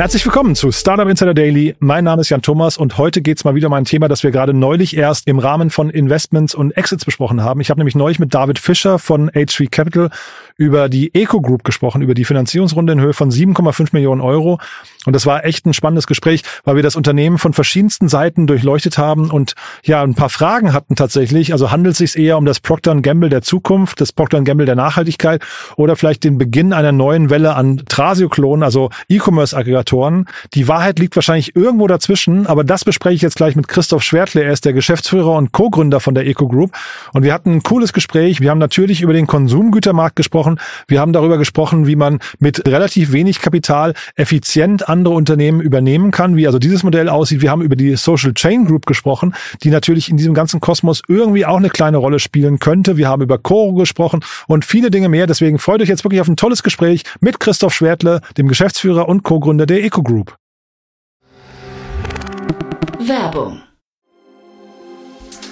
Herzlich willkommen zu Startup Insider Daily. Mein Name ist Jan Thomas und heute geht's mal wieder um ein Thema, das wir gerade neulich erst im Rahmen von Investments und Exits besprochen haben. Ich habe nämlich neulich mit David Fischer von H3 Capital über die Eco Group gesprochen, über die Finanzierungsrunde in Höhe von 7,5 Millionen Euro. Und das war echt ein spannendes Gespräch, weil wir das Unternehmen von verschiedensten Seiten durchleuchtet haben und ja, ein paar Fragen hatten tatsächlich. Also handelt es sich eher um das Procter Gamble der Zukunft, das Procter Gamble der Nachhaltigkeit oder vielleicht den Beginn einer neuen Welle an Trasio-Klonen, also E-Commerce-Aggregatoren. Die Wahrheit liegt wahrscheinlich irgendwo dazwischen, aber das bespreche ich jetzt gleich mit Christoph Schwertle. Er ist der Geschäftsführer und Co-Gründer von der Eco Group. Und wir hatten ein cooles Gespräch. Wir haben natürlich über den Konsumgütermarkt gesprochen. Wir haben darüber gesprochen, wie man mit relativ wenig Kapital effizient andere Unternehmen übernehmen kann, wie also dieses Modell aussieht. Wir haben über die Social Chain Group gesprochen, die natürlich in diesem ganzen Kosmos irgendwie auch eine kleine Rolle spielen könnte. Wir haben über Coro gesprochen und viele Dinge mehr. Deswegen freut euch jetzt wirklich auf ein tolles Gespräch mit Christoph Schwertle, dem Geschäftsführer und Co-Gründer der Eco Group. Werbung.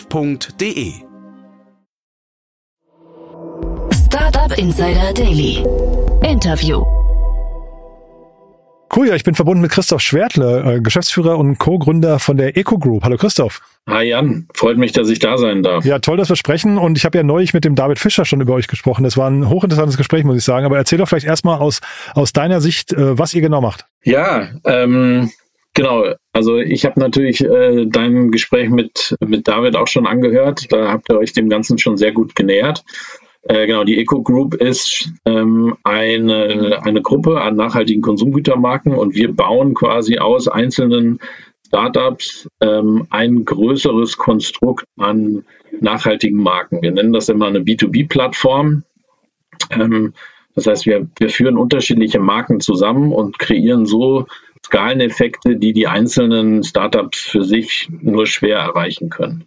www.startup-insider.de. Startup Insider Daily. Interview. Cool, ja, ich bin verbunden mit Christoph Schwertle, äh, Geschäftsführer und Co-Gründer von der Eco Group. Hallo Christoph. Hi Jan, freut mich, dass ich da sein darf. Ja, toll, dass wir sprechen. Und ich habe ja neulich mit dem David Fischer schon über euch gesprochen. Das war ein hochinteressantes Gespräch, muss ich sagen. Aber erzähl doch vielleicht erstmal aus, aus deiner Sicht, äh, was ihr genau macht. Ja, ähm, Genau, also ich habe natürlich äh, dein Gespräch mit, mit David auch schon angehört. Da habt ihr euch dem Ganzen schon sehr gut genähert. Äh, genau, die Eco Group ist ähm, eine, eine Gruppe an nachhaltigen Konsumgütermarken und wir bauen quasi aus einzelnen Startups ähm, ein größeres Konstrukt an nachhaltigen Marken. Wir nennen das immer eine B2B-Plattform. Ähm, das heißt, wir, wir führen unterschiedliche Marken zusammen und kreieren so Skaleneffekte, die die einzelnen Startups für sich nur schwer erreichen können.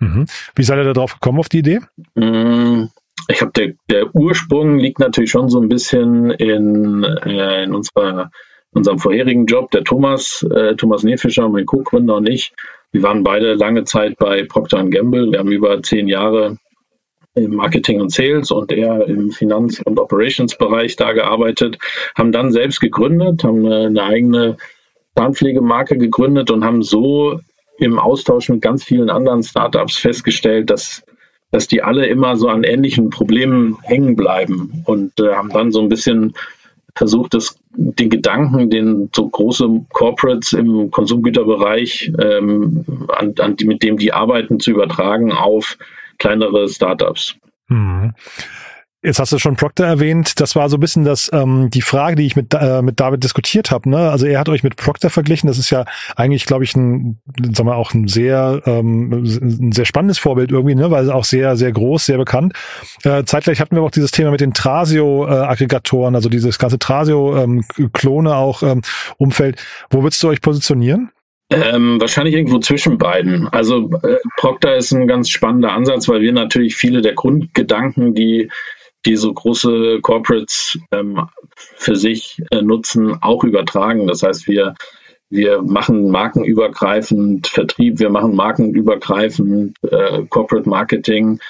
Mhm. Wie seid ihr da drauf gekommen auf die Idee? Mm, ich glaube, der, der, Ursprung liegt natürlich schon so ein bisschen in, äh, in unserer, unserem vorherigen Job. Der Thomas, äh, Thomas Nefischer, mein Co-Gründer und ich, wir waren beide lange Zeit bei Procter Gamble. Wir haben über zehn Jahre im Marketing und Sales und eher im Finanz- und Operations-Bereich da gearbeitet, haben dann selbst gegründet, haben eine, eine eigene Zahnpflegemarke gegründet und haben so im Austausch mit ganz vielen anderen Startups festgestellt, dass, dass die alle immer so an ähnlichen Problemen hängen bleiben und äh, haben dann so ein bisschen versucht, das, den Gedanken, den so große Corporates im Konsumgüterbereich, ähm, an, an die, mit dem die arbeiten, zu übertragen auf kleinere Startups. Mhm. Jetzt hast du schon Procter erwähnt. Das war so ein bisschen das ähm, die Frage, die ich mit äh, mit David diskutiert habe. Ne? Also er hat euch mit Procter verglichen. Das ist ja eigentlich, glaube ich, ein, sagen wir auch ein sehr ähm, ein sehr spannendes Vorbild irgendwie, ne? weil es auch sehr sehr groß, sehr bekannt. Äh, zeitgleich hatten wir auch dieses Thema mit den Trasio-Aggregatoren, also dieses ganze Trasio-Klone ähm, auch ähm, Umfeld. Wo würdest du euch positionieren? Ähm, wahrscheinlich irgendwo zwischen beiden. Also äh, Procter ist ein ganz spannender Ansatz, weil wir natürlich viele der Grundgedanken, die die so große Corporates ähm, für sich äh, nutzen, auch übertragen. Das heißt, wir wir machen markenübergreifend Vertrieb, wir machen markenübergreifend äh, Corporate Marketing.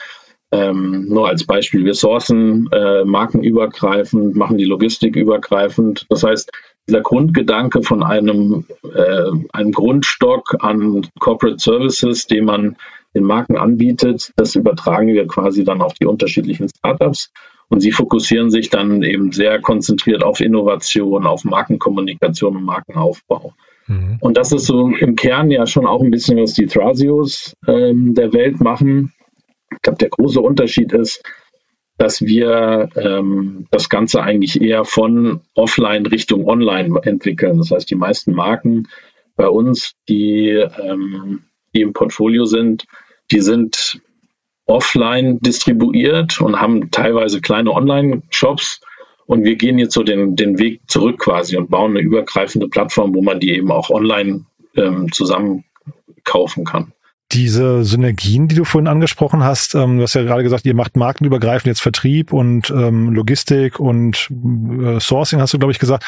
Ähm, nur als Beispiel, wir sourcen äh, markenübergreifend, machen die Logistik übergreifend. Das heißt, dieser Grundgedanke von einem, äh, einem Grundstock an Corporate Services, den man den Marken anbietet, das übertragen wir quasi dann auf die unterschiedlichen Startups. Und sie fokussieren sich dann eben sehr konzentriert auf Innovation, auf Markenkommunikation und Markenaufbau. Mhm. Und das ist so im Kern ja schon auch ein bisschen, was die Thrasios ähm, der Welt machen. Ich glaube, der große Unterschied ist, dass wir ähm, das Ganze eigentlich eher von offline Richtung online entwickeln. Das heißt, die meisten Marken bei uns, die, ähm, die im Portfolio sind, die sind offline distribuiert und haben teilweise kleine Online-Shops. Und wir gehen jetzt so den, den Weg zurück quasi und bauen eine übergreifende Plattform, wo man die eben auch online ähm, zusammen kaufen kann. Diese Synergien, die du vorhin angesprochen hast, ähm, du hast ja gerade gesagt, ihr macht markenübergreifend jetzt Vertrieb und ähm, Logistik und äh, Sourcing, hast du, glaube ich, gesagt.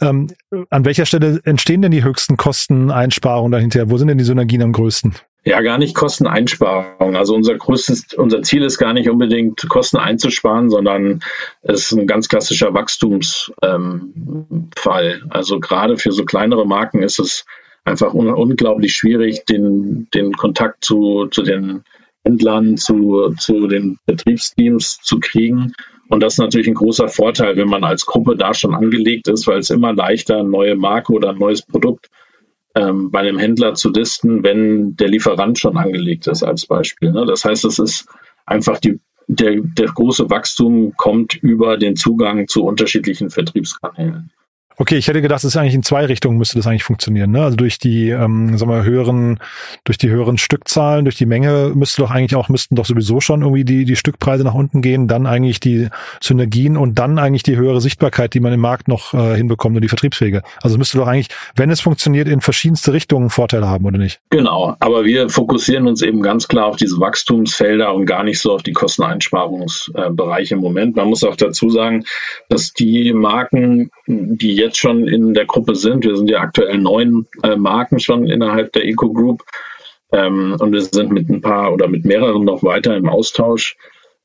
Ähm, an welcher Stelle entstehen denn die höchsten Kosteneinsparungen dahinter? Wo sind denn die Synergien am größten? Ja, gar nicht Kosteneinsparung. Also unser größtes, unser Ziel ist gar nicht unbedingt Kosten einzusparen, sondern es ist ein ganz klassischer Wachstumsfall. Ähm, also gerade für so kleinere Marken ist es einfach un unglaublich schwierig, den, den Kontakt zu, zu den Händlern, zu, zu den Betriebsteams zu kriegen. Und das ist natürlich ein großer Vorteil, wenn man als Gruppe da schon angelegt ist, weil es immer leichter eine neue Marke oder ein neues Produkt ähm, bei einem Händler zu listen, wenn der Lieferant schon angelegt ist als Beispiel. Ne? Das heißt, es ist einfach die, der, der große Wachstum kommt über den Zugang zu unterschiedlichen Vertriebskanälen. Okay, ich hätte gedacht, es ist eigentlich in zwei Richtungen müsste das eigentlich funktionieren. Ne? Also durch die, ähm, sagen wir, höheren, durch die höheren Stückzahlen, durch die Menge müsste doch eigentlich auch, müssten doch sowieso schon irgendwie die, die Stückpreise nach unten gehen, dann eigentlich die Synergien und dann eigentlich die höhere Sichtbarkeit, die man im Markt noch äh, hinbekommt und die Vertriebswege. Also müsste doch eigentlich, wenn es funktioniert, in verschiedenste Richtungen Vorteile haben, oder nicht? Genau, aber wir fokussieren uns eben ganz klar auf diese Wachstumsfelder und gar nicht so auf die Kosteneinsparungsbereiche im Moment. Man muss auch dazu sagen, dass die Marken, die jetzt jetzt schon in der Gruppe sind. Wir sind ja aktuell neun äh, Marken schon innerhalb der Eco Group. Ähm, und wir sind mit ein paar oder mit mehreren noch weiter im Austausch.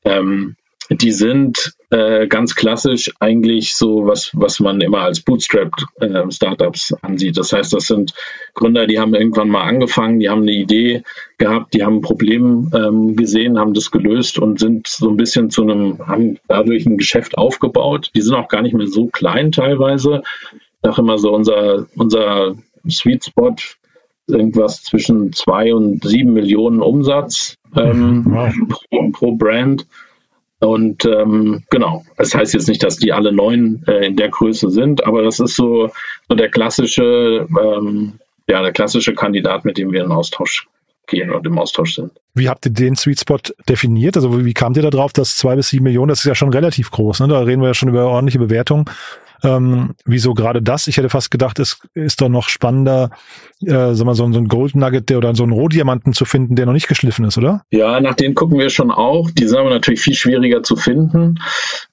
Ähm, die sind äh, ganz klassisch eigentlich so, was, was man immer als Bootstrap-Startups äh, ansieht. Das heißt, das sind Gründer, die haben irgendwann mal angefangen, die haben eine Idee gehabt, die haben ein Problem ähm, gesehen, haben das gelöst und sind so ein bisschen zu einem, haben dadurch ein Geschäft aufgebaut. Die sind auch gar nicht mehr so klein teilweise. Ich sage immer so, unser, unser Sweet Spot irgendwas zwischen zwei und sieben Millionen Umsatz ähm, mhm. wow. pro, pro Brand. Und ähm, genau, das heißt jetzt nicht, dass die alle neun äh, in der Größe sind, aber das ist so, so der klassische, ähm, ja, der klassische Kandidat, mit dem wir in Austausch gehen und im Austausch sind. Wie habt ihr den Sweet Spot definiert? Also wie kamt ihr da drauf, dass zwei bis sieben Millionen, das ist ja schon relativ groß, ne? Da reden wir ja schon über ordentliche Bewertungen. Ähm, wieso gerade das? Ich hätte fast gedacht, es ist doch noch spannender, äh, sag mal, so, so ein Gold Nugget der, oder so einen Rohdiamanten zu finden, der noch nicht geschliffen ist, oder? Ja, nach denen gucken wir schon auch. Die sind aber natürlich viel schwieriger zu finden.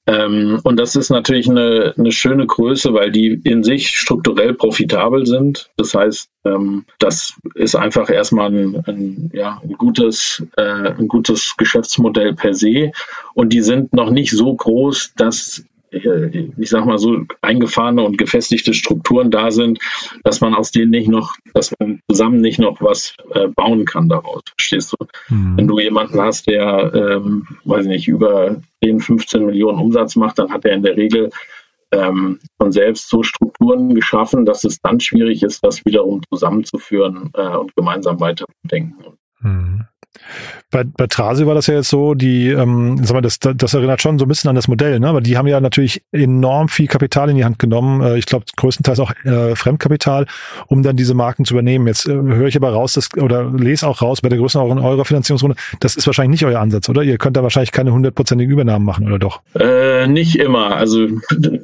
Ähm, und das ist natürlich eine, eine schöne Größe, weil die in sich strukturell profitabel sind. Das heißt, ähm, das ist einfach erstmal ein, ein, ja, ein, gutes, äh, ein gutes Geschäftsmodell per se. Und die sind noch nicht so groß, dass ich sag mal so, eingefahrene und gefestigte Strukturen da sind, dass man aus denen nicht noch, dass man zusammen nicht noch was äh, bauen kann daraus. Verstehst du? Mhm. Wenn du jemanden hast, der, ähm, weiß ich nicht, über 10, 15 Millionen Umsatz macht, dann hat er in der Regel ähm, von selbst so Strukturen geschaffen, dass es dann schwierig ist, das wiederum zusammenzuführen äh, und gemeinsam weiterzudenken. Mhm. Bei, bei Trasi war das ja jetzt so, die, ähm, sag mal, das, das erinnert schon so ein bisschen an das Modell, ne? Aber die haben ja natürlich enorm viel Kapital in die Hand genommen, äh, ich glaube größtenteils auch äh, Fremdkapital, um dann diese Marken zu übernehmen. Jetzt äh, höre ich aber raus, dass, oder lese auch raus bei der Größenordnung eurer Finanzierungsrunde, das ist wahrscheinlich nicht euer Ansatz, oder? Ihr könnt da wahrscheinlich keine hundertprozentigen Übernahmen machen, oder doch? Äh, nicht immer. Also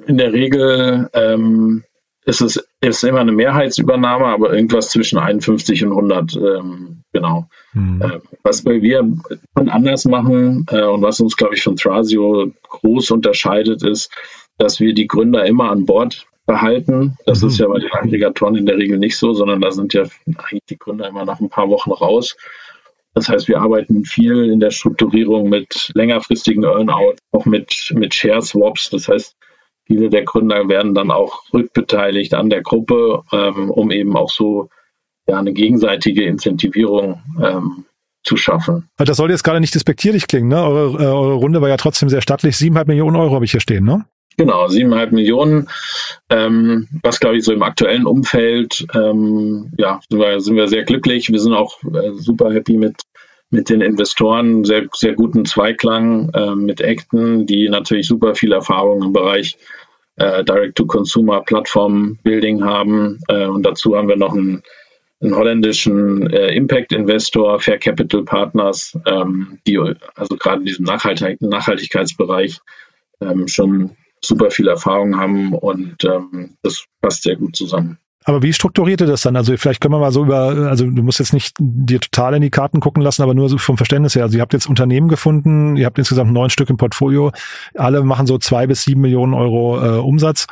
in der Regel ähm, es ist immer eine Mehrheitsübernahme, aber irgendwas zwischen 51 und 100, ähm, genau. Mhm. Äh, was wir anders machen äh, und was uns, glaube ich, von Thrasio groß unterscheidet, ist, dass wir die Gründer immer an Bord behalten. Das mhm. ist ja bei den Aggregatoren in der Regel nicht so, sondern da sind ja eigentlich die Gründer immer nach ein paar Wochen raus. Das heißt, wir arbeiten viel in der Strukturierung mit längerfristigen Earnout, auch mit, mit Share Swaps. Das heißt, Viele der Gründer werden dann auch rückbeteiligt an der Gruppe, ähm, um eben auch so ja, eine gegenseitige Incentivierung ähm, zu schaffen. Das soll jetzt gerade nicht despektierlich klingen, ne? Eure, äh, eure Runde war ja trotzdem sehr stattlich. Siebeneinhalb Millionen Euro habe ich hier stehen, ne? Genau, siebeneinhalb Millionen. Ähm, was glaube ich so im aktuellen Umfeld, ähm, ja, sind wir, sind wir sehr glücklich. Wir sind auch äh, super happy mit mit den Investoren, sehr, sehr guten Zweiklang äh, mit Acton, die natürlich super viel Erfahrung im Bereich äh, Direct-to-Consumer Plattform Building haben. Äh, und dazu haben wir noch einen, einen holländischen äh, Impact Investor, Fair Capital Partners, ähm, die also gerade in diesem Nachhaltig Nachhaltigkeitsbereich ähm, schon super viel Erfahrung haben und ähm, das passt sehr gut zusammen. Aber wie strukturiert ihr das dann? Also vielleicht können wir mal so über, also du musst jetzt nicht dir total in die Karten gucken lassen, aber nur so vom Verständnis her. Also ihr habt jetzt Unternehmen gefunden, ihr habt insgesamt neun Stück im Portfolio, alle machen so zwei bis sieben Millionen Euro äh, Umsatz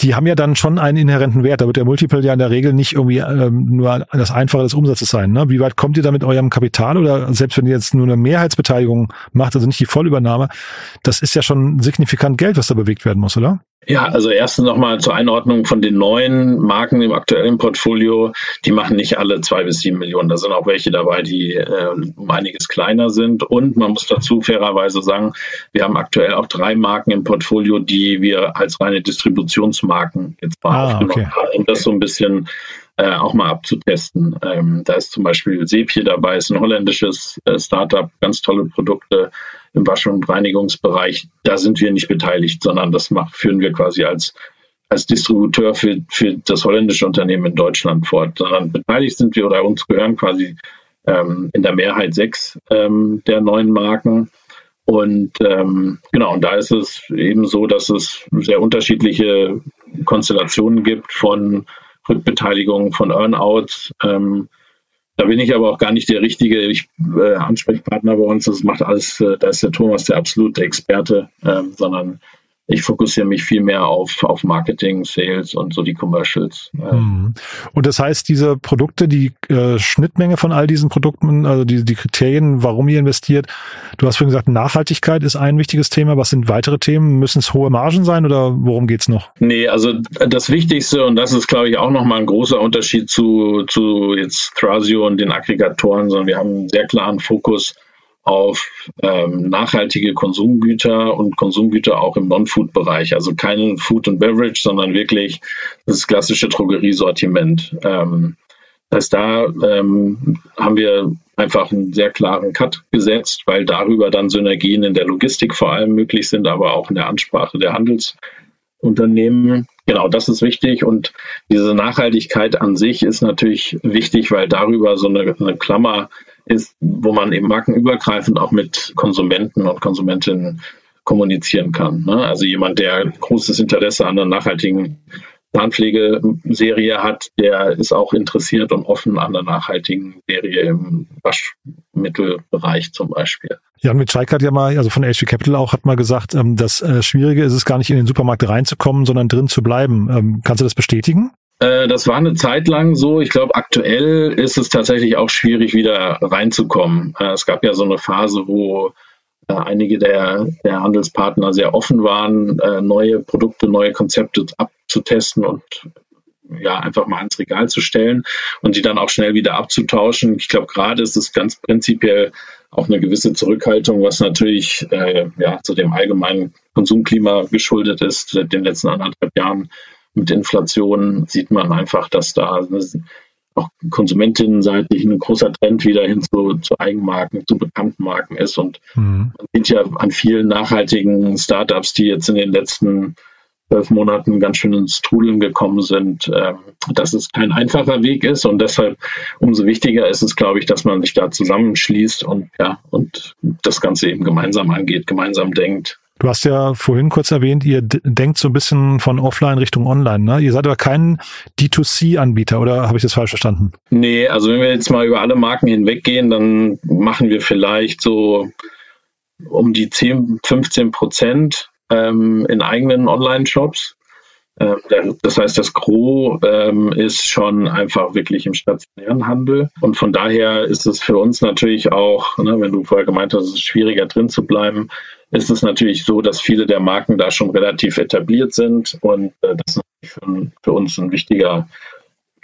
die haben ja dann schon einen inhärenten Wert. Da wird der Multiple ja in der Regel nicht irgendwie ähm, nur das Einfache des Umsatzes sein. Ne? Wie weit kommt ihr da mit eurem Kapital oder selbst wenn ihr jetzt nur eine Mehrheitsbeteiligung macht, also nicht die Vollübernahme, das ist ja schon signifikant Geld, was da bewegt werden muss, oder? Ja, also erstens nochmal zur Einordnung von den neuen Marken im aktuellen Portfolio. Die machen nicht alle zwei bis sieben Millionen. Da sind auch welche dabei, die äh, um einiges kleiner sind. Und man muss dazu fairerweise sagen, wir haben aktuell auch drei Marken im Portfolio, die wir als reine Distributionsmarken jetzt mal ah, aufgenommen okay. haben, um das so ein bisschen äh, auch mal abzutesten. Ähm, da ist zum Beispiel Sepie dabei, ist ein holländisches äh, Startup, ganz tolle Produkte im Wasch- und Reinigungsbereich. Da sind wir nicht beteiligt, sondern das macht, führen wir quasi als, als Distributeur für, für das holländische Unternehmen in Deutschland fort. Sondern beteiligt sind wir oder uns gehören quasi ähm, in der Mehrheit sechs ähm, der neuen Marken. Und ähm, genau, und da ist es eben so, dass es sehr unterschiedliche Konstellationen gibt von Rückbeteiligung, von Earnouts. Ähm, da bin ich aber auch gar nicht der richtige ich, äh, Ansprechpartner bei uns. Das macht alles, äh, da ist der Thomas der absolute Experte, äh, sondern ich fokussiere mich viel mehr auf, auf Marketing, Sales und so die Commercials. Mhm. Und das heißt, diese Produkte, die äh, Schnittmenge von all diesen Produkten, also die, die Kriterien, warum ihr investiert, du hast vorhin gesagt, Nachhaltigkeit ist ein wichtiges Thema. Was sind weitere Themen? Müssen es hohe Margen sein oder worum geht's noch? Nee, also das Wichtigste, und das ist, glaube ich, auch nochmal ein großer Unterschied zu, zu jetzt Thrasio und den Aggregatoren, sondern wir haben einen sehr klaren Fokus auf ähm, nachhaltige Konsumgüter und Konsumgüter auch im Non-Food-Bereich. Also kein Food and Beverage, sondern wirklich das klassische Drogeriesortiment. Ähm, das da ähm, haben wir einfach einen sehr klaren Cut gesetzt, weil darüber dann Synergien in der Logistik vor allem möglich sind, aber auch in der Ansprache der Handelsunternehmen. Genau, das ist wichtig und diese Nachhaltigkeit an sich ist natürlich wichtig, weil darüber so eine, eine Klammer ist, wo man eben markenübergreifend auch mit Konsumenten und Konsumentinnen kommunizieren kann. Ne? Also jemand, der großes Interesse an einer nachhaltigen Zahnpflegeserie hat, der ist auch interessiert und offen an der nachhaltigen Serie im Waschmittelbereich zum Beispiel. Jan Mitschalk hat ja mal, also von HV Capital auch, hat mal gesagt, ähm, das äh, Schwierige ist es gar nicht in den Supermarkt reinzukommen, sondern drin zu bleiben. Ähm, kannst du das bestätigen? Äh, das war eine Zeit lang so. Ich glaube, aktuell ist es tatsächlich auch schwierig, wieder reinzukommen. Äh, es gab ja so eine Phase, wo äh, einige der, der Handelspartner sehr offen waren, neue Produkte, neue Konzepte abzutesten und ja, einfach mal ans Regal zu stellen und die dann auch schnell wieder abzutauschen. Ich glaube, gerade ist es ganz prinzipiell auch eine gewisse Zurückhaltung, was natürlich äh, ja, zu dem allgemeinen Konsumklima geschuldet ist, seit den letzten anderthalb Jahren mit Inflation sieht man einfach, dass da auch konsumentinnenseitig ein großer Trend wieder hin zu, zu Eigenmarken, zu bekannten Marken ist. Und mhm. man sieht ja an vielen nachhaltigen Startups, die jetzt in den letzten zwölf Monaten ganz schön ins Trudeln gekommen sind, ähm, dass es kein einfacher Weg ist. Und deshalb umso wichtiger ist es, glaube ich, dass man sich da zusammenschließt und ja, und das Ganze eben gemeinsam angeht, gemeinsam denkt Du hast ja vorhin kurz erwähnt, ihr denkt so ein bisschen von offline Richtung online, ne? Ihr seid aber kein D2C-Anbieter, oder habe ich das falsch verstanden? Nee, also wenn wir jetzt mal über alle Marken hinweggehen, dann machen wir vielleicht so um die 10, 15 Prozent ähm, in eigenen Online-Shops. Ähm, das heißt, das Gros ähm, ist schon einfach wirklich im stationären Handel. Und von daher ist es für uns natürlich auch, ne, wenn du vorher gemeint hast, es ist schwieriger drin zu bleiben, ist es natürlich so, dass viele der Marken da schon relativ etabliert sind und äh, das ist für, für, uns ein wichtiger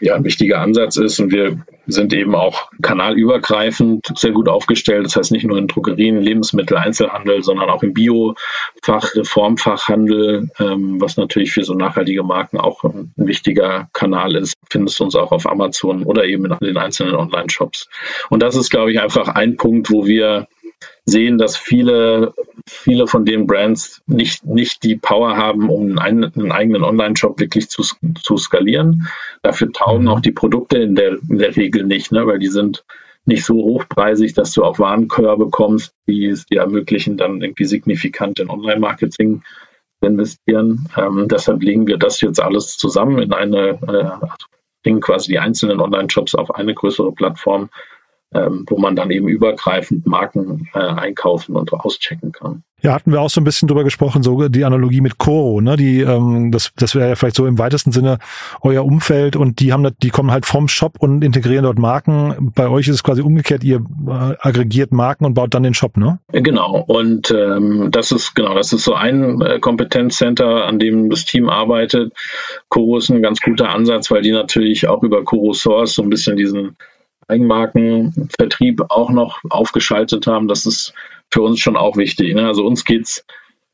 ja, ein wichtiger Ansatz ist. Und wir sind eben auch kanalübergreifend sehr gut aufgestellt. Das heißt nicht nur in Drogerien, Lebensmittel, Einzelhandel, sondern auch im Bio-Fach, Reformfachhandel, ähm, was natürlich für so nachhaltige Marken auch ein, ein, wichtiger Kanal ist. Findest du uns auch auf Amazon oder eben in den einzelnen Online-Shops. Und das ist, glaube ich, einfach ein Punkt, wo wir sehen, dass viele, viele von den Brands nicht, nicht die Power haben, um einen, einen eigenen Online-Shop wirklich zu, zu skalieren. Dafür taugen mhm. auch die Produkte in der, in der Regel nicht, ne, weil die sind nicht so hochpreisig, dass du auch Warenkörbe bekommst, die es dir ermöglichen, dann irgendwie signifikant in Online-Marketing zu investieren. Ähm, deshalb legen wir das jetzt alles zusammen in eine, äh, also bringen quasi die einzelnen Online-Shops auf eine größere Plattform wo man dann eben übergreifend Marken äh, einkaufen und auschecken kann. Ja, hatten wir auch so ein bisschen drüber gesprochen, so die Analogie mit Coro, ne? Die, ähm, das, das wäre ja vielleicht so im weitesten Sinne euer Umfeld und die haben, die kommen halt vom Shop und integrieren dort Marken. Bei euch ist es quasi umgekehrt, ihr äh, aggregiert Marken und baut dann den Shop, ne? Genau. Und ähm, das ist genau, das ist so ein äh, Kompetenzcenter, an dem das Team arbeitet. Coro ist ein ganz guter Ansatz, weil die natürlich auch über Coro Source so ein bisschen diesen Eigenmarkenvertrieb auch noch aufgeschaltet haben. Das ist für uns schon auch wichtig. Ne? Also uns geht es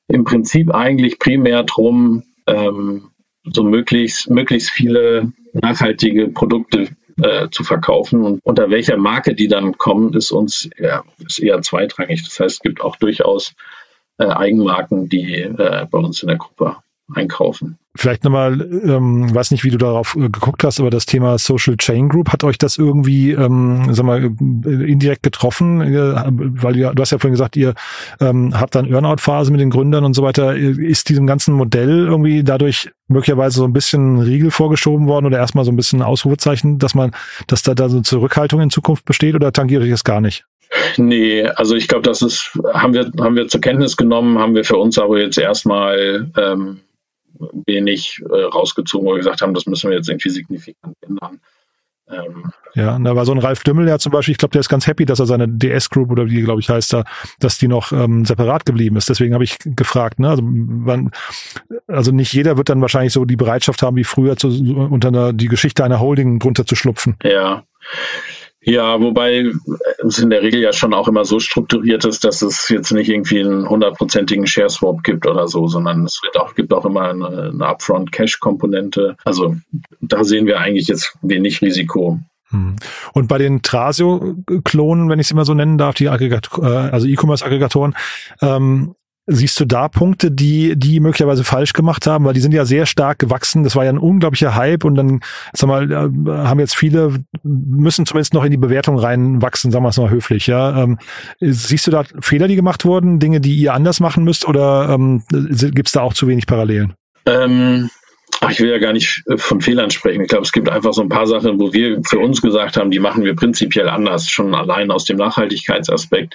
im Prinzip eigentlich primär darum, ähm, so möglichst, möglichst viele nachhaltige Produkte äh, zu verkaufen. Und unter welcher Marke die dann kommen, ist uns ja, ist eher zweitrangig. Das heißt, es gibt auch durchaus äh, Eigenmarken, die äh, bei uns in der Gruppe einkaufen. Vielleicht nochmal, ähm, weiß nicht, wie du darauf äh, geguckt hast, aber das Thema Social Chain Group, hat euch das irgendwie, ähm, sag mal, äh, indirekt getroffen? Äh, weil ihr, du hast ja vorhin gesagt, ihr ähm, habt dann Earnout-Phase mit den Gründern und so weiter. Ist diesem ganzen Modell irgendwie dadurch möglicherweise so ein bisschen Riegel vorgeschoben worden oder erstmal so ein bisschen Ausrufezeichen, dass man, dass da, da so Zurückhaltung in Zukunft besteht oder tangiert euch das gar nicht? Nee, also ich glaube, das ist, haben wir, haben wir zur Kenntnis genommen, haben wir für uns aber jetzt erstmal ähm, wenig äh, rausgezogen, wo wir gesagt haben, das müssen wir jetzt irgendwie signifikant ändern. Ähm, ja, da war so ein Ralf Dümmel ja zum Beispiel, ich glaube, der ist ganz happy, dass er seine DS-Group oder wie, glaube ich, heißt da, dass die noch ähm, separat geblieben ist. Deswegen habe ich gefragt, ne? Also, wann, also nicht jeder wird dann wahrscheinlich so die Bereitschaft haben, wie früher zu, unter einer, die Geschichte einer Holding drunter zu schlupfen. Ja. Ja, wobei es in der Regel ja schon auch immer so strukturiert ist, dass es jetzt nicht irgendwie einen hundertprozentigen Share Swap gibt oder so, sondern es wird auch, gibt auch immer eine, eine Upfront Cash Komponente. Also da sehen wir eigentlich jetzt wenig Risiko. Hm. Und bei den Trasio-Klonen, wenn ich sie mal so nennen darf, die Aggregat äh, also E-Commerce-Aggregatoren, ähm, Siehst du da Punkte, die, die möglicherweise falsch gemacht haben? Weil die sind ja sehr stark gewachsen. Das war ja ein unglaublicher Hype und dann, sag mal, äh, haben jetzt viele, müssen zumindest noch in die Bewertung reinwachsen, sagen wir es mal höflich, ja. Ähm, siehst du da Fehler, die gemacht wurden, Dinge, die ihr anders machen müsst oder ähm, gibt es da auch zu wenig Parallelen? Ähm, ich will ja gar nicht äh, von Fehlern sprechen. Ich glaube, es gibt einfach so ein paar Sachen, wo wir für uns gesagt haben, die machen wir prinzipiell anders, schon allein aus dem Nachhaltigkeitsaspekt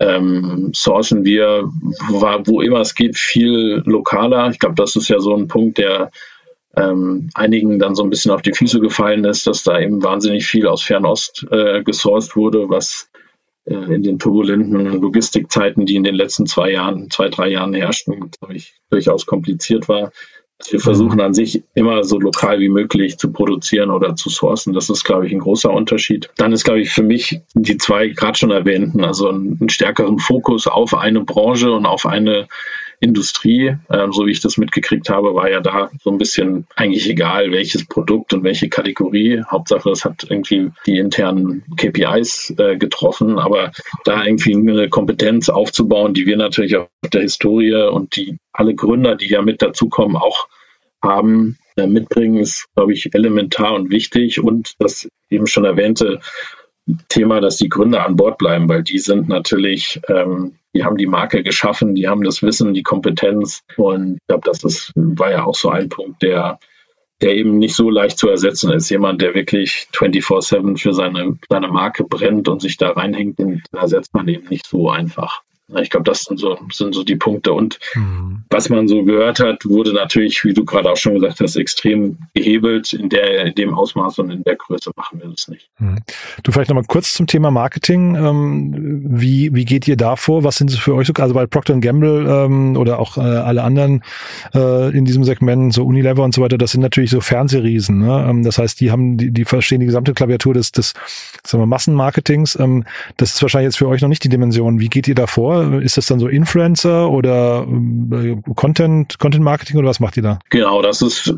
ähm, sourcen wir, wo, immer es geht, viel lokaler. Ich glaube, das ist ja so ein Punkt, der ähm, einigen dann so ein bisschen auf die Füße gefallen ist, dass da eben wahnsinnig viel aus Fernost äh, gesourced wurde, was äh, in den turbulenten Logistikzeiten, die in den letzten zwei Jahren, zwei, drei Jahren herrschten, ich, durchaus kompliziert war. Wir versuchen an sich immer so lokal wie möglich zu produzieren oder zu sourcen. Das ist, glaube ich, ein großer Unterschied. Dann ist, glaube ich, für mich die zwei gerade schon erwähnten, also einen stärkeren Fokus auf eine Branche und auf eine Industrie, äh, so wie ich das mitgekriegt habe, war ja da so ein bisschen eigentlich egal, welches Produkt und welche Kategorie. Hauptsache, es hat irgendwie die internen KPIs äh, getroffen, aber da irgendwie eine Kompetenz aufzubauen, die wir natürlich auf der Historie und die alle Gründer, die ja mit dazukommen, auch haben, äh, mitbringen, ist, glaube ich, elementar und wichtig. Und das eben schon erwähnte Thema, dass die Gründer an Bord bleiben, weil die sind natürlich, ähm, die haben die Marke geschaffen, die haben das Wissen, die Kompetenz. Und ich glaube, das ist, war ja auch so ein Punkt, der, der eben nicht so leicht zu ersetzen ist. Jemand, der wirklich 24-7 für seine, seine Marke brennt und sich da reinhängt, den ersetzt man eben nicht so einfach. Ich glaube, das sind so, sind so die Punkte. Und mhm. was man so gehört hat, wurde natürlich, wie du gerade auch schon gesagt hast, extrem gehebelt. In, der, in dem Ausmaß und in der Größe machen wir das nicht. Mhm. Du vielleicht nochmal kurz zum Thema Marketing. Ähm, wie, wie geht ihr da vor? Was sind es für euch so? Also bei Procter Gamble ähm, oder auch äh, alle anderen äh, in diesem Segment, so Unilever und so weiter, das sind natürlich so Fernsehriesen. Ne? Ähm, das heißt, die haben, die, die verstehen die gesamte Klaviatur des, des sagen wir, Massenmarketings. Ähm, das ist wahrscheinlich jetzt für euch noch nicht die Dimension. Wie geht ihr da vor? Ist das dann so Influencer oder äh, Content, Content Marketing oder was macht ihr da? Genau, das ist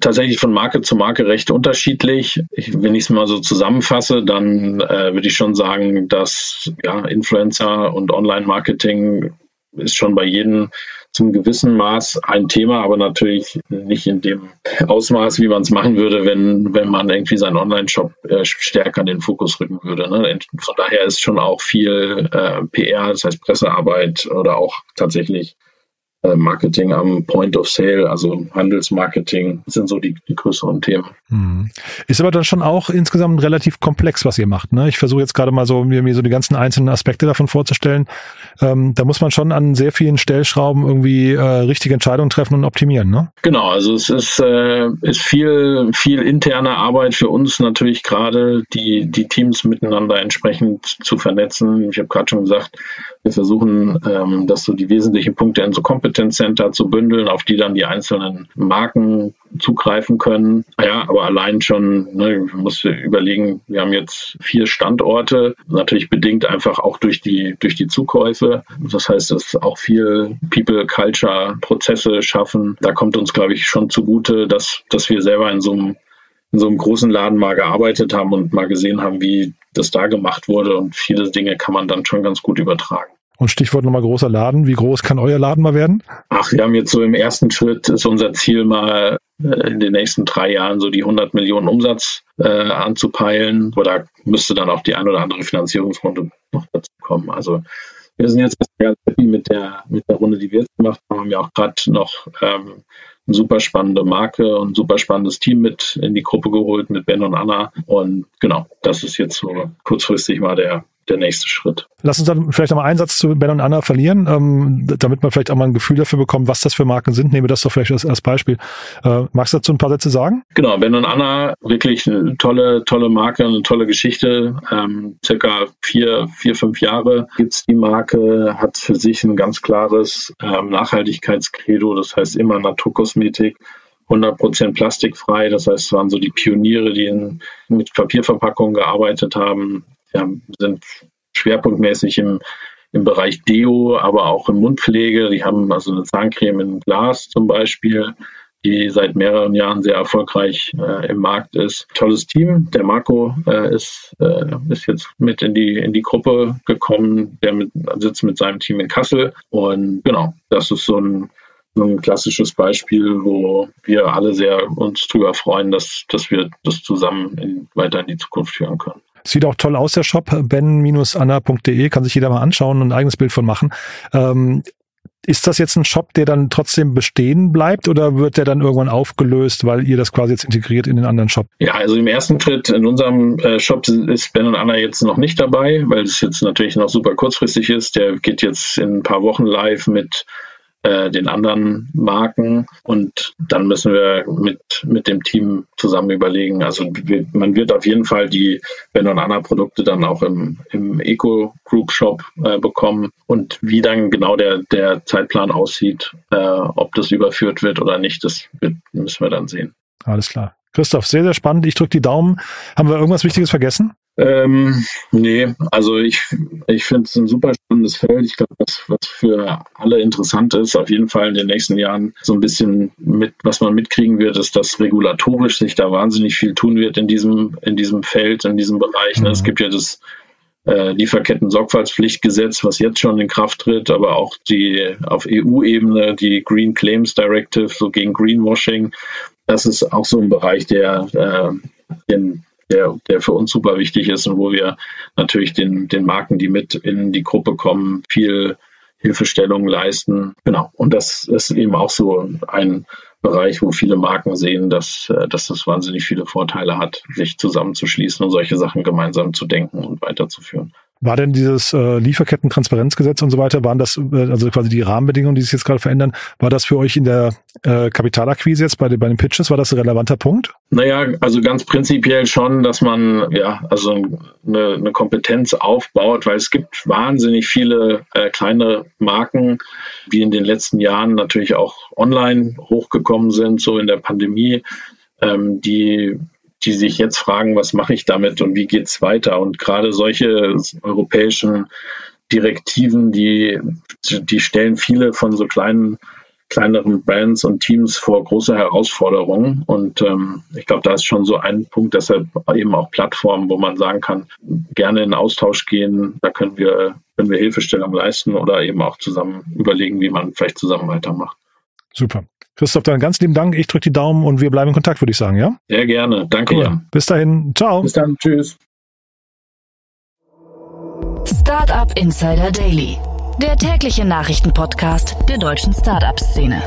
tatsächlich von Marke zu Marke recht unterschiedlich. Ich, wenn ich es mal so zusammenfasse, dann äh, würde ich schon sagen, dass ja, Influencer und Online-Marketing ist schon bei jedem zum gewissen Maß ein Thema, aber natürlich nicht in dem Ausmaß, wie man es machen würde, wenn, wenn man irgendwie seinen Online-Shop äh, stärker in den Fokus rücken würde. Ne? Von daher ist schon auch viel äh, PR, das heißt Pressearbeit oder auch tatsächlich Marketing am Point of Sale, also Handelsmarketing, sind so die, die größeren Themen. Hm. Ist aber dann schon auch insgesamt relativ komplex, was ihr macht. Ne? Ich versuche jetzt gerade mal so mir, mir so die ganzen einzelnen Aspekte davon vorzustellen. Ähm, da muss man schon an sehr vielen Stellschrauben irgendwie äh, richtige Entscheidungen treffen und optimieren. Ne? Genau, also es ist, äh, ist viel, viel interne Arbeit für uns natürlich gerade, die, die Teams miteinander entsprechend zu vernetzen. Ich habe gerade schon gesagt, wir versuchen, ähm, dass so die wesentlichen Punkte in so Competence Center zu bündeln, auf die dann die einzelnen Marken zugreifen können. Ja, aber allein schon, ne, ich muss überlegen, wir haben jetzt vier Standorte, natürlich bedingt einfach auch durch die, durch die Zukäufe. Das heißt, dass auch viel People, Culture, Prozesse schaffen. Da kommt uns, glaube ich, schon zugute, dass, dass wir selber in so einem in so einem großen Laden mal gearbeitet haben und mal gesehen haben, wie das da gemacht wurde. Und viele Dinge kann man dann schon ganz gut übertragen. Und Stichwort nochmal großer Laden. Wie groß kann euer Laden mal werden? Ach, wir haben jetzt so im ersten Schritt ist unser Ziel mal äh, in den nächsten drei Jahren so die 100 Millionen Umsatz äh, anzupeilen. Aber da müsste dann auch die ein oder andere Finanzierungsrunde noch dazu kommen. Also wir sind jetzt ganz happy mit der, mit der Runde, die wir jetzt gemacht haben. Wir haben ja auch gerade noch ähm, eine super spannende Marke und ein super spannendes Team mit in die Gruppe geholt mit Ben und Anna. Und genau, das ist jetzt so kurzfristig mal der, der nächste Schritt. Lass uns dann vielleicht nochmal einen Satz zu Ben und Anna verlieren, ähm, damit man vielleicht auch mal ein Gefühl dafür bekommt, was das für Marken sind. Nehmen wir das doch vielleicht als, als Beispiel. Äh, magst du dazu ein paar Sätze sagen? Genau, Ben und Anna, wirklich eine tolle, tolle Marke, eine tolle Geschichte. Ähm, circa vier, vier, fünf Jahre gibt's die Marke, hat für sich ein ganz klares ähm, Nachhaltigkeitskredo, das heißt immer Naturkosmetik. 100% plastikfrei. Das heißt, es waren so die Pioniere, die in, mit Papierverpackungen gearbeitet haben, ja, sind schwerpunktmäßig im, im Bereich Deo, aber auch in Mundpflege. Die haben also eine Zahncreme in Glas zum Beispiel, die seit mehreren Jahren sehr erfolgreich äh, im Markt ist. Tolles Team. Der Marco äh, ist, äh, ist jetzt mit in die, in die Gruppe gekommen. Der mit, sitzt mit seinem Team in Kassel. Und genau, das ist so ein, ein klassisches Beispiel, wo wir alle sehr uns drüber freuen, dass, dass wir das zusammen in, weiter in die Zukunft führen können. Sieht auch toll aus, der Shop, ben-anna.de, kann sich jeder mal anschauen und ein eigenes Bild von machen. Ähm, ist das jetzt ein Shop, der dann trotzdem bestehen bleibt oder wird der dann irgendwann aufgelöst, weil ihr das quasi jetzt integriert in den anderen Shop? Ja, also im ersten Schritt in unserem äh, Shop ist Ben und Anna jetzt noch nicht dabei, weil es jetzt natürlich noch super kurzfristig ist. Der geht jetzt in ein paar Wochen live mit äh, den anderen Marken. Und dann müssen wir mit, mit dem Team zusammen überlegen. Also man wird auf jeden Fall die Ben und Anna Produkte dann auch im, im Eco Group Shop äh, bekommen. Und wie dann genau der, der Zeitplan aussieht, äh, ob das überführt wird oder nicht, das wird, müssen wir dann sehen. Alles klar. Christoph, sehr, sehr spannend. Ich drücke die Daumen. Haben wir irgendwas Wichtiges vergessen? Ähm, nee, also ich, ich finde es ein super spannendes Feld. Ich glaube, was, was für alle interessant ist, auf jeden Fall in den nächsten Jahren so ein bisschen mit, was man mitkriegen wird, ist, dass regulatorisch sich da wahnsinnig viel tun wird in diesem, in diesem Feld, in diesem Bereich. Mhm. Es gibt ja das äh, Lieferketten-Sorgfaltspflichtgesetz, was jetzt schon in Kraft tritt, aber auch die auf EU-Ebene die Green Claims Directive, so gegen Greenwashing. Das ist auch so ein Bereich, der äh, den der, der für uns super wichtig ist und wo wir natürlich den, den Marken, die mit in die Gruppe kommen, viel Hilfestellung leisten. Genau. Und das ist eben auch so ein Bereich, wo viele Marken sehen, dass, äh, dass das wahnsinnig viele Vorteile hat, sich zusammenzuschließen und solche Sachen gemeinsam zu denken und weiterzuführen. War denn dieses äh, Lieferketten-Transparenzgesetz und so weiter, waren das, äh, also quasi die Rahmenbedingungen, die sich jetzt gerade verändern, war das für euch in der äh, Kapitalakquise jetzt bei, bei den Pitches, war das ein relevanter Punkt? Naja, also ganz prinzipiell schon, dass man ja also eine, eine Kompetenz aufbaut, weil es gibt wahnsinnig viele äh, kleine Marken, die in den letzten Jahren natürlich auch online hochgekommen sind, so in der Pandemie, ähm, die die sich jetzt fragen, was mache ich damit und wie geht es weiter? Und gerade solche europäischen Direktiven, die, die stellen viele von so kleinen, kleineren Brands und Teams vor große Herausforderungen. Und ähm, ich glaube, da ist schon so ein Punkt, deshalb eben auch Plattformen, wo man sagen kann, gerne in Austausch gehen, da können wir, können wir Hilfestellung leisten oder eben auch zusammen überlegen, wie man vielleicht zusammen weitermacht. Super. Christoph, dann ganz lieben Dank. Ich drücke die Daumen und wir bleiben in Kontakt, würde ich sagen, ja? Sehr gerne. Danke, cool. Jan. Bis dahin. Ciao. Bis dann. Tschüss. Startup Insider Daily, der tägliche Nachrichtenpodcast der deutschen Startup-Szene.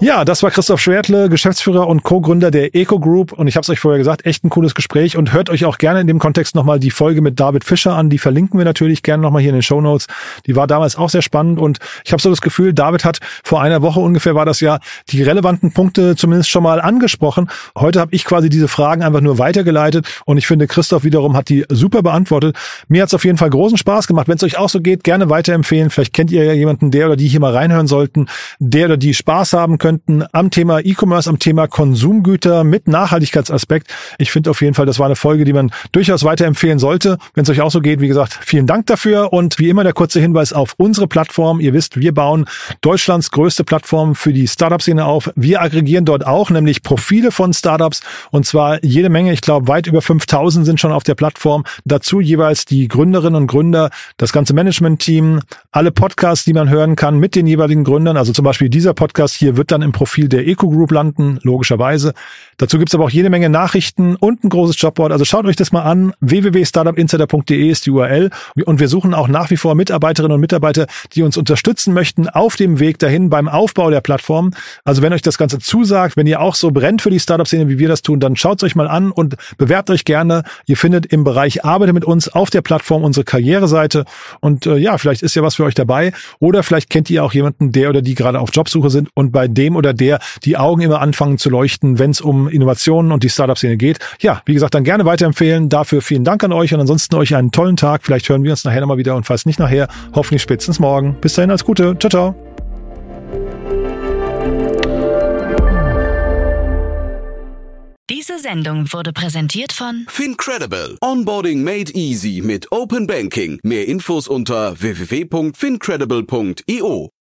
Ja, das war Christoph Schwertle, Geschäftsführer und Co-Gründer der Eco Group. Und ich habe es euch vorher gesagt, echt ein cooles Gespräch. Und hört euch auch gerne in dem Kontext nochmal die Folge mit David Fischer an. Die verlinken wir natürlich gerne nochmal hier in den Show Notes. Die war damals auch sehr spannend. Und ich habe so das Gefühl, David hat vor einer Woche ungefähr war das ja die relevanten Punkte zumindest schon mal angesprochen. Heute habe ich quasi diese Fragen einfach nur weitergeleitet. Und ich finde, Christoph wiederum hat die super beantwortet. Mir hat es auf jeden Fall großen Spaß gemacht. Wenn es euch auch so geht, gerne weiterempfehlen. Vielleicht kennt ihr ja jemanden, der oder die hier mal reinhören sollten, der oder die Spaß haben könnten am Thema E-Commerce, am Thema Konsumgüter mit Nachhaltigkeitsaspekt. Ich finde auf jeden Fall, das war eine Folge, die man durchaus weiterempfehlen sollte. Wenn es euch auch so geht, wie gesagt, vielen Dank dafür und wie immer der kurze Hinweis auf unsere Plattform. Ihr wisst, wir bauen Deutschlands größte Plattform für die Startup-Szene auf. Wir aggregieren dort auch nämlich Profile von Startups und zwar jede Menge. Ich glaube, weit über 5000 sind schon auf der Plattform. Dazu jeweils die Gründerinnen und Gründer, das ganze Management-Team, alle Podcasts, die man hören kann mit den jeweiligen Gründern. Also zum Beispiel dieser Podcast hier wird dann im Profil der Eco Group landen, logischerweise. Dazu gibt's aber auch jede Menge Nachrichten und ein großes Jobboard. Also schaut euch das mal an. www.startupinsider.de ist die URL. Und wir suchen auch nach wie vor Mitarbeiterinnen und Mitarbeiter, die uns unterstützen möchten auf dem Weg dahin beim Aufbau der Plattform. Also wenn euch das Ganze zusagt, wenn ihr auch so brennt für die Startup-Szene, wie wir das tun, dann schaut's euch mal an und bewerbt euch gerne. Ihr findet im Bereich Arbeite mit uns auf der Plattform unsere Karriereseite. Und äh, ja, vielleicht ist ja was für euch dabei. Oder vielleicht kennt ihr auch jemanden, der oder die gerade auf Jobsuche sind und bei dem oder der die Augen immer anfangen zu leuchten, wenn es um Innovationen und die Startup-Szene geht. Ja, wie gesagt, dann gerne weiterempfehlen. Dafür vielen Dank an euch und ansonsten euch einen tollen Tag. Vielleicht hören wir uns nachher nochmal wieder und falls nicht nachher, hoffentlich spätestens morgen. Bis dahin, alles Gute. Ciao, ciao. Diese Sendung wurde präsentiert von Fincredible. Onboarding made easy mit Open Banking. Mehr Infos unter www.fincredible.io.